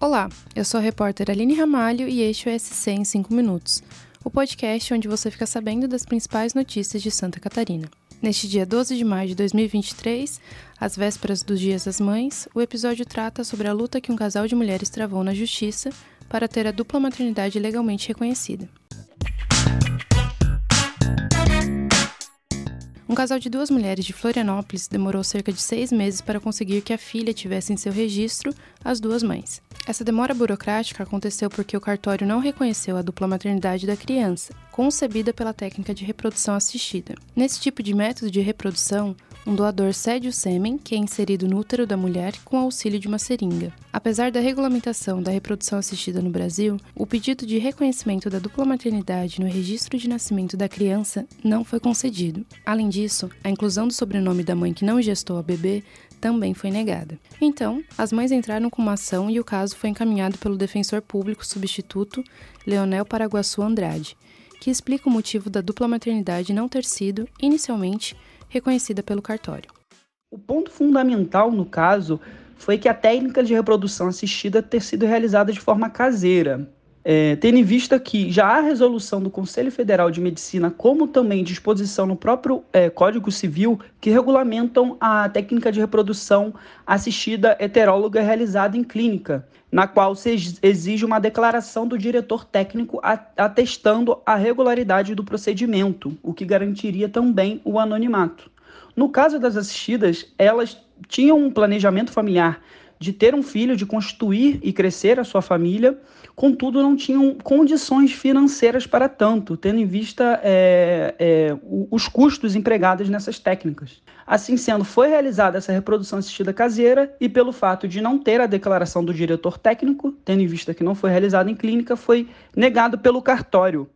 Olá, eu sou a repórter Aline Ramalho e este é o SC em 5 minutos, o podcast onde você fica sabendo das principais notícias de Santa Catarina. Neste dia 12 de maio de 2023, às vésperas dos Dias das Mães, o episódio trata sobre a luta que um casal de mulheres travou na justiça para ter a dupla maternidade legalmente reconhecida. Um casal de duas mulheres de Florianópolis demorou cerca de seis meses para conseguir que a filha tivesse em seu registro as duas mães. Essa demora burocrática aconteceu porque o cartório não reconheceu a dupla maternidade da criança, concebida pela técnica de reprodução assistida. Nesse tipo de método de reprodução, um doador cede o sêmen, que é inserido no útero da mulher, com auxílio de uma seringa. Apesar da regulamentação da reprodução assistida no Brasil, o pedido de reconhecimento da dupla maternidade no registro de nascimento da criança não foi concedido. Além disso, a inclusão do sobrenome da mãe que não gestou a bebê também foi negada. Então, as mães entraram com uma ação e o caso foi encaminhado pelo defensor público substituto Leonel Paraguaçu Andrade, que explica o motivo da dupla maternidade não ter sido, inicialmente, reconhecida pelo cartório. O ponto fundamental no caso foi que a técnica de reprodução assistida ter sido realizada de forma caseira, é, tendo em vista que já há resolução do Conselho Federal de Medicina, como também disposição no próprio é, Código Civil, que regulamentam a técnica de reprodução assistida heteróloga realizada em clínica, na qual se exige uma declaração do diretor técnico atestando a regularidade do procedimento, o que garantiria também o anonimato. No caso das assistidas, elas tinham um planejamento familiar de ter um filho, de constituir e crescer a sua família, contudo não tinham condições financeiras para tanto, tendo em vista é, é, os custos empregados nessas técnicas. Assim sendo, foi realizada essa reprodução assistida caseira e pelo fato de não ter a declaração do diretor técnico, tendo em vista que não foi realizada em clínica, foi negado pelo cartório.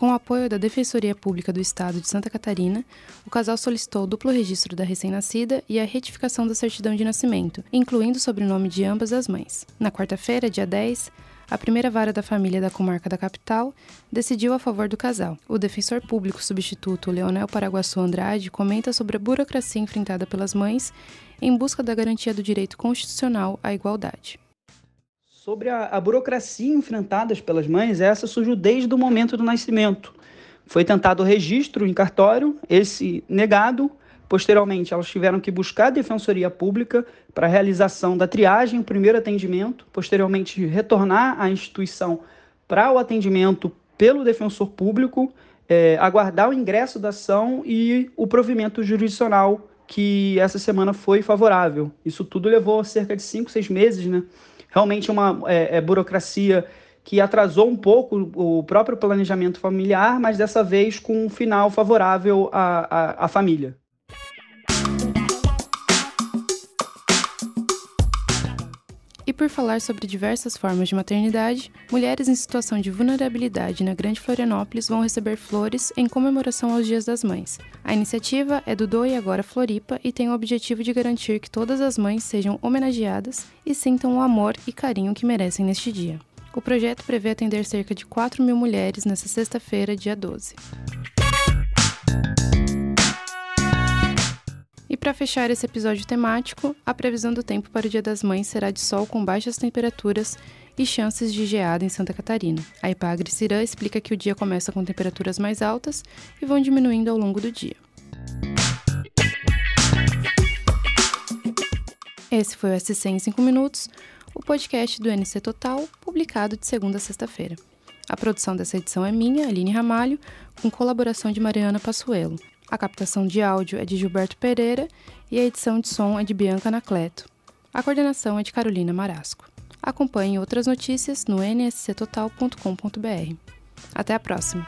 Com o apoio da Defensoria Pública do Estado de Santa Catarina, o casal solicitou o duplo registro da recém-nascida e a retificação da certidão de nascimento, incluindo o sobrenome de ambas as mães. Na quarta-feira, dia 10, a primeira vara da família da comarca da capital decidiu a favor do casal. O defensor público substituto Leonel Paraguaçu Andrade comenta sobre a burocracia enfrentada pelas mães em busca da garantia do direito constitucional à igualdade sobre a, a burocracia enfrentada pelas mães, essa surgiu desde o momento do nascimento. Foi tentado o registro em cartório, esse negado. Posteriormente, elas tiveram que buscar a defensoria pública para a realização da triagem, o primeiro atendimento. Posteriormente, retornar à instituição para o atendimento pelo defensor público, é, aguardar o ingresso da ação e o provimento jurisdicional, que essa semana foi favorável. Isso tudo levou cerca de cinco, seis meses, né? Realmente uma é, é, burocracia que atrasou um pouco o próprio planejamento familiar, mas dessa vez com um final favorável à, à, à família. Por falar sobre diversas formas de maternidade, mulheres em situação de vulnerabilidade na Grande Florianópolis vão receber flores em comemoração aos Dias das Mães. A iniciativa é do Doe Agora Floripa e tem o objetivo de garantir que todas as mães sejam homenageadas e sintam o amor e carinho que merecem neste dia. O projeto prevê atender cerca de 4 mil mulheres nesta sexta-feira, dia 12. Para fechar esse episódio temático, a previsão do tempo para o Dia das Mães será de sol com baixas temperaturas e chances de geada em Santa Catarina. A Ipagre Cirã explica que o dia começa com temperaturas mais altas e vão diminuindo ao longo do dia. Esse foi o SC em 5 minutos, o podcast do NC Total, publicado de segunda a sexta-feira. A produção dessa edição é minha, Aline Ramalho, com colaboração de Mariana Passuelo. A captação de áudio é de Gilberto Pereira e a edição de som é de Bianca Anacleto. A coordenação é de Carolina Marasco. Acompanhe outras notícias no nsctotal.com.br. Até a próxima!